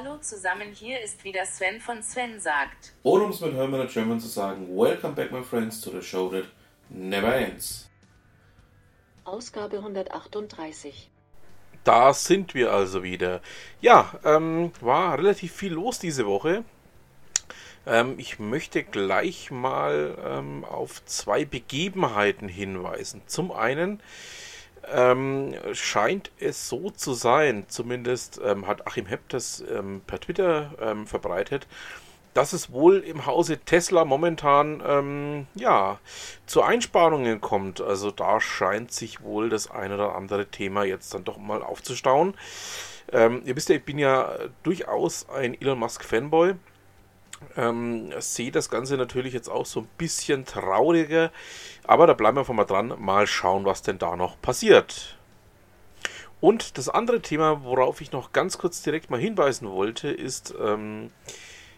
Hallo zusammen, hier ist wieder Sven von Sven sagt. Oder um es mit Hermann und German zu sagen, Welcome back my friends to the show that never ends. Ausgabe 138. Da sind wir also wieder. Ja, ähm, war relativ viel los diese Woche. Ähm, ich möchte gleich mal ähm, auf zwei Begebenheiten hinweisen. Zum einen ähm, scheint es so zu sein, zumindest ähm, hat Achim Hepp das ähm, per Twitter ähm, verbreitet, dass es wohl im Hause Tesla momentan ähm, ja zu Einsparungen kommt. Also da scheint sich wohl das ein oder andere Thema jetzt dann doch mal aufzustauen. Ähm, ihr wisst ja, ich bin ja durchaus ein Elon Musk Fanboy. Ähm, sehe das Ganze natürlich jetzt auch so ein bisschen trauriger, aber da bleiben wir einfach mal dran, mal schauen, was denn da noch passiert. Und das andere Thema, worauf ich noch ganz kurz direkt mal hinweisen wollte, ist, ähm,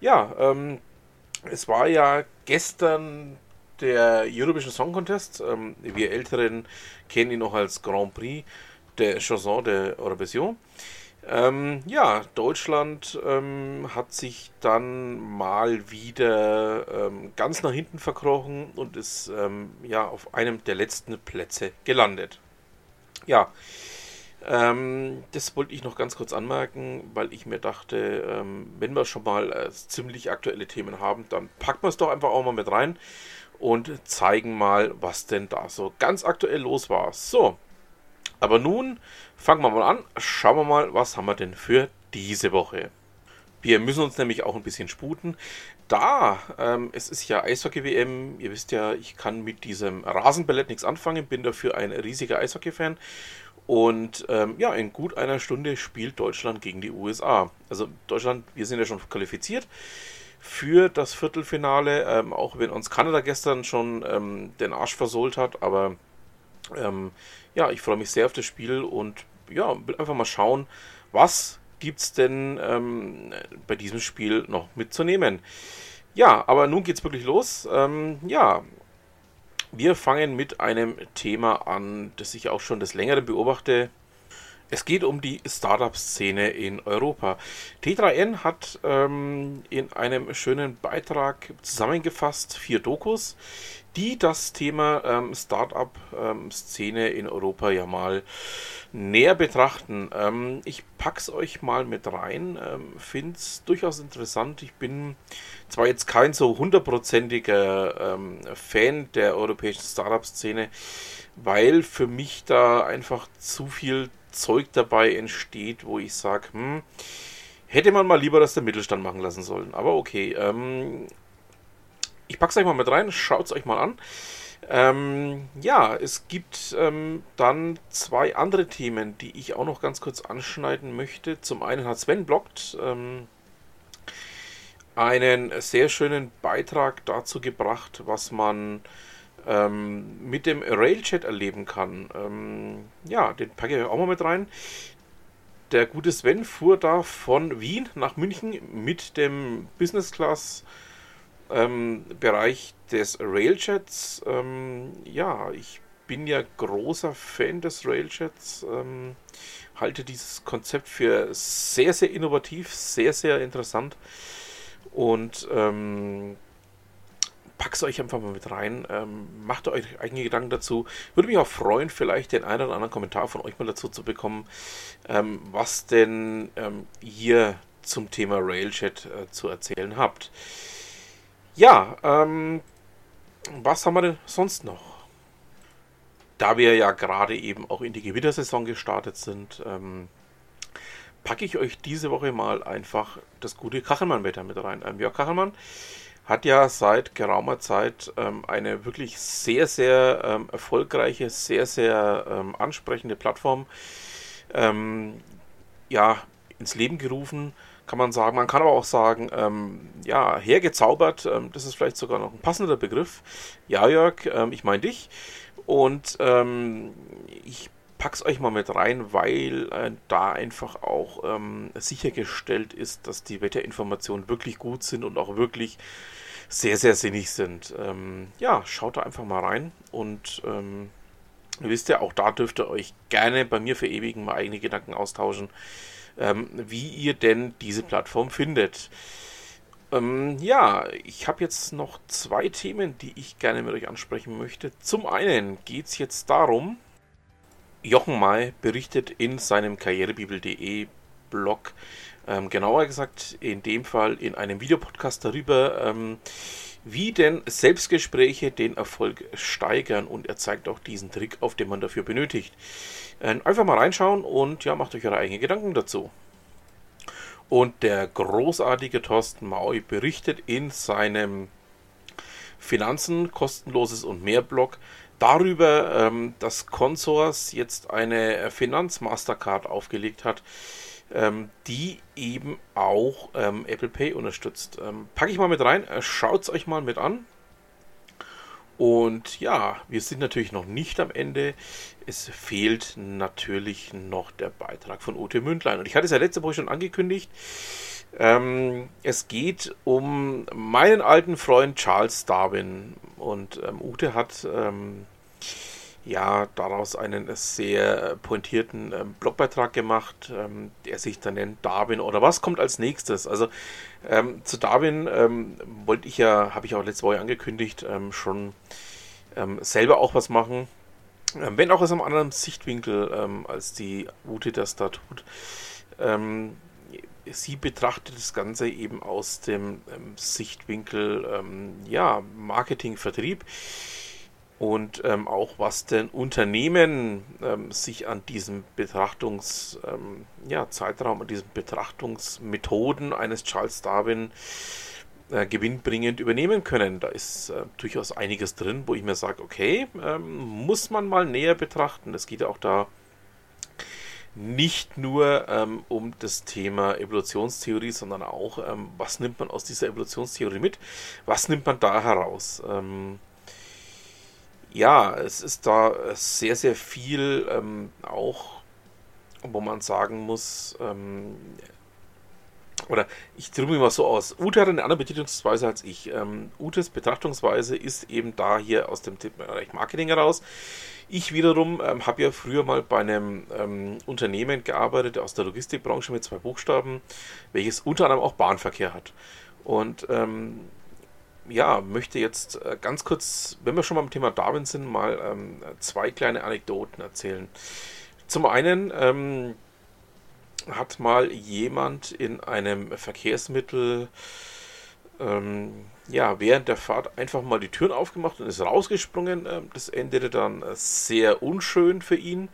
ja, ähm, es war ja gestern der Eurovision Song Contest. Ähm, wir Älteren kennen ihn noch als Grand Prix der Chanson de Eurovision. Ähm, ja, Deutschland ähm, hat sich dann mal wieder ähm, ganz nach hinten verkrochen und ist ähm, ja auf einem der letzten Plätze gelandet. Ja, ähm, das wollte ich noch ganz kurz anmerken, weil ich mir dachte, ähm, wenn wir schon mal äh, ziemlich aktuelle Themen haben, dann packen wir es doch einfach auch mal mit rein und zeigen mal, was denn da so ganz aktuell los war. So, aber nun fangen wir mal an. Schauen wir mal, was haben wir denn für diese Woche. Wir müssen uns nämlich auch ein bisschen sputen. Da, ähm, es ist ja Eishockey-WM, ihr wisst ja, ich kann mit diesem Rasenballett nichts anfangen, bin dafür ein riesiger Eishockey-Fan. Und ähm, ja, in gut einer Stunde spielt Deutschland gegen die USA. Also Deutschland, wir sind ja schon qualifiziert für das Viertelfinale, ähm, auch wenn uns Kanada gestern schon ähm, den Arsch versohlt hat. Aber ähm, ja, ich freue mich sehr auf das Spiel und ja, will einfach mal schauen, was gibt es denn ähm, bei diesem Spiel noch mitzunehmen. Ja, aber nun geht es wirklich los. Ähm, ja, wir fangen mit einem Thema an, das ich auch schon des Längeren beobachte. Es geht um die Startup-Szene in Europa. T3N hat ähm, in einem schönen Beitrag zusammengefasst vier Dokus, die das Thema ähm, Startup-Szene ähm, in Europa ja mal näher betrachten. Ähm, ich pack's euch mal mit rein, ähm, finde es durchaus interessant. Ich bin zwar jetzt kein so hundertprozentiger ähm, Fan der europäischen Startup-Szene, weil für mich da einfach zu viel Zeug dabei entsteht, wo ich sage, hm, hätte man mal lieber das der Mittelstand machen lassen sollen. Aber okay, ähm, ich es euch mal mit rein, schaut es euch mal an. Ähm, ja, es gibt ähm, dann zwei andere Themen, die ich auch noch ganz kurz anschneiden möchte. Zum einen hat Sven blockt ähm, einen sehr schönen Beitrag dazu gebracht, was man ähm, mit dem Railchat erleben kann. Ähm, ja, den packe ich auch mal mit rein. Der gute Sven fuhr da von Wien nach München mit dem Business Class ähm, Bereich des Railchats. Ähm, ja, ich bin ja großer Fan des Railchats. Ähm, halte dieses Konzept für sehr, sehr innovativ, sehr, sehr interessant. Und ähm, pack's euch einfach mal mit rein. Ähm, macht euch eigene Gedanken dazu. Würde mich auch freuen, vielleicht den einen oder anderen Kommentar von euch mal dazu zu bekommen, ähm, was denn ähm, ihr zum Thema Railchat äh, zu erzählen habt. Ja, ähm, was haben wir denn sonst noch? Da wir ja gerade eben auch in die Gewittersaison gestartet sind, ähm, packe ich euch diese Woche mal einfach das gute Kachelmann-Wetter mit rein. Ähm, Jörg Kachelmann hat ja seit geraumer Zeit ähm, eine wirklich sehr, sehr ähm, erfolgreiche, sehr, sehr ähm, ansprechende Plattform ähm, ja, ins Leben gerufen, kann man sagen. Man kann aber auch sagen, ähm, ja, hergezaubert, ähm, das ist vielleicht sogar noch ein passender Begriff. Ja, Jörg, ich meine dich. Und ich pack's euch mal mit rein, weil äh, da einfach auch ähm, sichergestellt ist, dass die Wetterinformationen wirklich gut sind und auch wirklich sehr, sehr sinnig sind. Ähm, ja, schaut da einfach mal rein und ähm, Ihr wisst ja, auch da dürft ihr euch gerne bei mir verewigen, mal eigene Gedanken austauschen, ähm, wie ihr denn diese Plattform findet. Ähm, ja, ich habe jetzt noch zwei Themen, die ich gerne mit euch ansprechen möchte. Zum einen geht es jetzt darum, Jochen May berichtet in seinem karrierebibel.de Blog, ähm, genauer gesagt in dem Fall in einem Videopodcast darüber, ähm, wie denn Selbstgespräche den Erfolg steigern und er zeigt auch diesen Trick auf, den man dafür benötigt. Ähm, einfach mal reinschauen und ja, macht euch eure eigenen Gedanken dazu. Und der großartige Thorsten Maui berichtet in seinem Finanzen kostenloses und mehr Blog darüber, ähm, dass Consors jetzt eine Finanzmastercard aufgelegt hat, ähm, die eben auch ähm, Apple Pay unterstützt. Ähm, packe ich mal mit rein, äh, schaut es euch mal mit an. Und ja, wir sind natürlich noch nicht am Ende. Es fehlt natürlich noch der Beitrag von Ute Mündlein. Und ich hatte es ja letzte Woche schon angekündigt. Ähm, es geht um meinen alten Freund Charles Darwin. Und ähm, Ute hat ähm, ja daraus einen sehr pointierten ähm, Blogbeitrag gemacht, ähm, der sich dann nennt Darwin oder was kommt als nächstes. Also ähm, zu Darwin ähm, wollte ich ja, habe ich auch letzte Woche angekündigt, ähm, schon ähm, selber auch was machen. wenn auch aus einem anderen Sichtwinkel als die Ute das da tut. sie betrachtet das Ganze eben aus dem Sichtwinkel ja, Marketing, Vertrieb und ähm, auch was denn Unternehmen ähm, sich an diesem Betrachtungszeitraum, ähm, ja, an diesen Betrachtungsmethoden eines Charles Darwin äh, gewinnbringend übernehmen können. Da ist äh, durchaus einiges drin, wo ich mir sage, okay, ähm, muss man mal näher betrachten. Es geht ja auch da nicht nur ähm, um das Thema Evolutionstheorie, sondern auch, ähm, was nimmt man aus dieser Evolutionstheorie mit? Was nimmt man da heraus? Ähm, ja, es ist da sehr, sehr viel ähm, auch, wo man sagen muss, ähm, oder ich drücke mich mal so aus. Ute hat eine andere Betrachtungsweise als ich. Ähm, Utes Betrachtungsweise ist eben da hier aus dem Bereich Marketing heraus. Ich wiederum ähm, habe ja früher mal bei einem ähm, Unternehmen gearbeitet aus der Logistikbranche mit zwei Buchstaben, welches unter anderem auch Bahnverkehr hat. Und ähm, ja, möchte jetzt äh, ganz kurz, wenn wir schon beim Thema Darwin sind, mal ähm, zwei kleine Anekdoten erzählen. Zum einen ähm, hat mal jemand in einem Verkehrsmittel ähm, ja, während der Fahrt einfach mal die Türen aufgemacht und ist rausgesprungen. Ähm, das endete dann sehr unschön für ihn,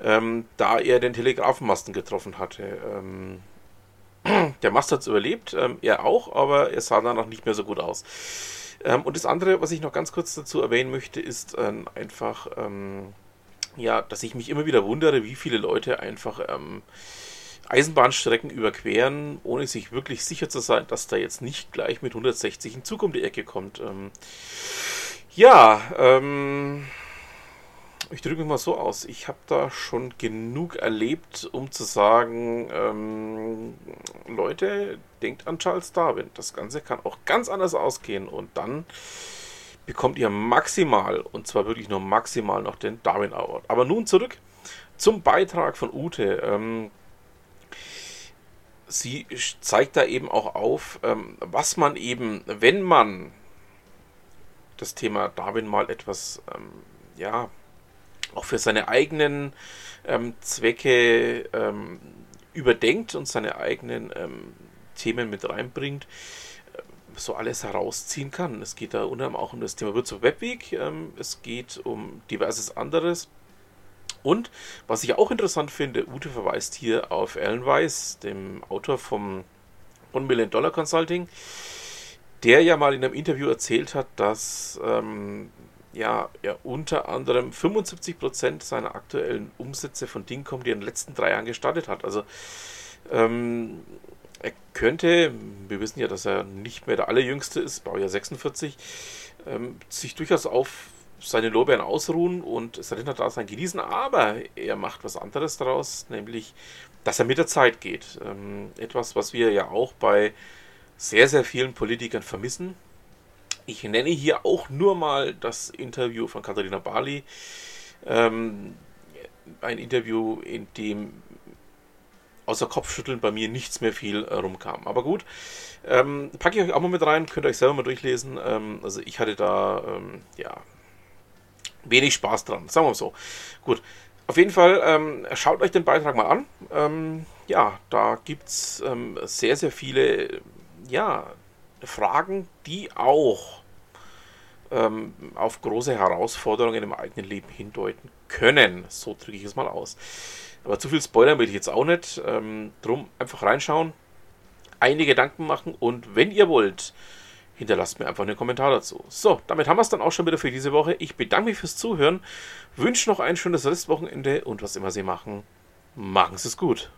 ähm, da er den Telegrafenmasten getroffen hatte. Der Mast hat es überlebt, ähm, er auch, aber er sah danach nicht mehr so gut aus. Ähm, und das andere, was ich noch ganz kurz dazu erwähnen möchte, ist ähm, einfach, ähm, ja, dass ich mich immer wieder wundere, wie viele Leute einfach ähm, Eisenbahnstrecken überqueren, ohne sich wirklich sicher zu sein, dass da jetzt nicht gleich mit 160 in Zug um die Ecke kommt. Ähm, ja, ähm, ich drücke mich mal so aus. Ich habe da schon genug erlebt, um zu sagen, ähm, Leute, denkt an Charles Darwin. Das Ganze kann auch ganz anders ausgehen und dann bekommt ihr maximal, und zwar wirklich nur maximal noch den Darwin Award. Aber nun zurück zum Beitrag von Ute. Ähm, sie zeigt da eben auch auf, ähm, was man eben, wenn man das Thema Darwin mal etwas, ähm, ja, auch für seine eigenen ähm, Zwecke ähm, überdenkt und seine eigenen ähm, Themen mit reinbringt, äh, so alles herausziehen kann. Es geht da unter anderem auch um das Thema Virtual Webweg, ähm, es geht um diverses anderes. Und was ich auch interessant finde, Ute verweist hier auf Alan Weiss, dem Autor vom One Million Dollar Consulting, der ja mal in einem Interview erzählt hat, dass ähm, ja, er unter anderem 75% seiner aktuellen Umsätze von Dingcom, die er in den letzten drei Jahren gestartet hat. Also ähm, er könnte, wir wissen ja, dass er nicht mehr der Allerjüngste ist, Baujahr 46, ähm, sich durchaus auf seine Lorbeeren ausruhen und sein Dasein genießen, aber er macht was anderes daraus, nämlich, dass er mit der Zeit geht. Ähm, etwas, was wir ja auch bei sehr, sehr vielen Politikern vermissen ich nenne hier auch nur mal das Interview von Katharina Bali, Ähm, ein Interview, in dem außer Kopfschütteln bei mir nichts mehr viel äh, rumkam. Aber gut, ähm, packe ich euch auch mal mit rein, könnt ihr euch selber mal durchlesen. Ähm, also ich hatte da, ähm, ja, wenig Spaß dran, sagen wir mal so. Gut, auf jeden Fall ähm, schaut euch den Beitrag mal an. Ähm, ja, da gibt es ähm, sehr, sehr viele, ja, Fragen, die auch auf große Herausforderungen im eigenen Leben hindeuten können. So drücke ich es mal aus. Aber zu viel Spoiler will ich jetzt auch nicht. Ähm, drum einfach reinschauen, einige Gedanken machen und wenn ihr wollt, hinterlasst mir einfach einen Kommentar dazu. So, damit haben wir es dann auch schon wieder für diese Woche. Ich bedanke mich fürs Zuhören, wünsche noch ein schönes Restwochenende und was immer Sie machen, machen Sie es gut.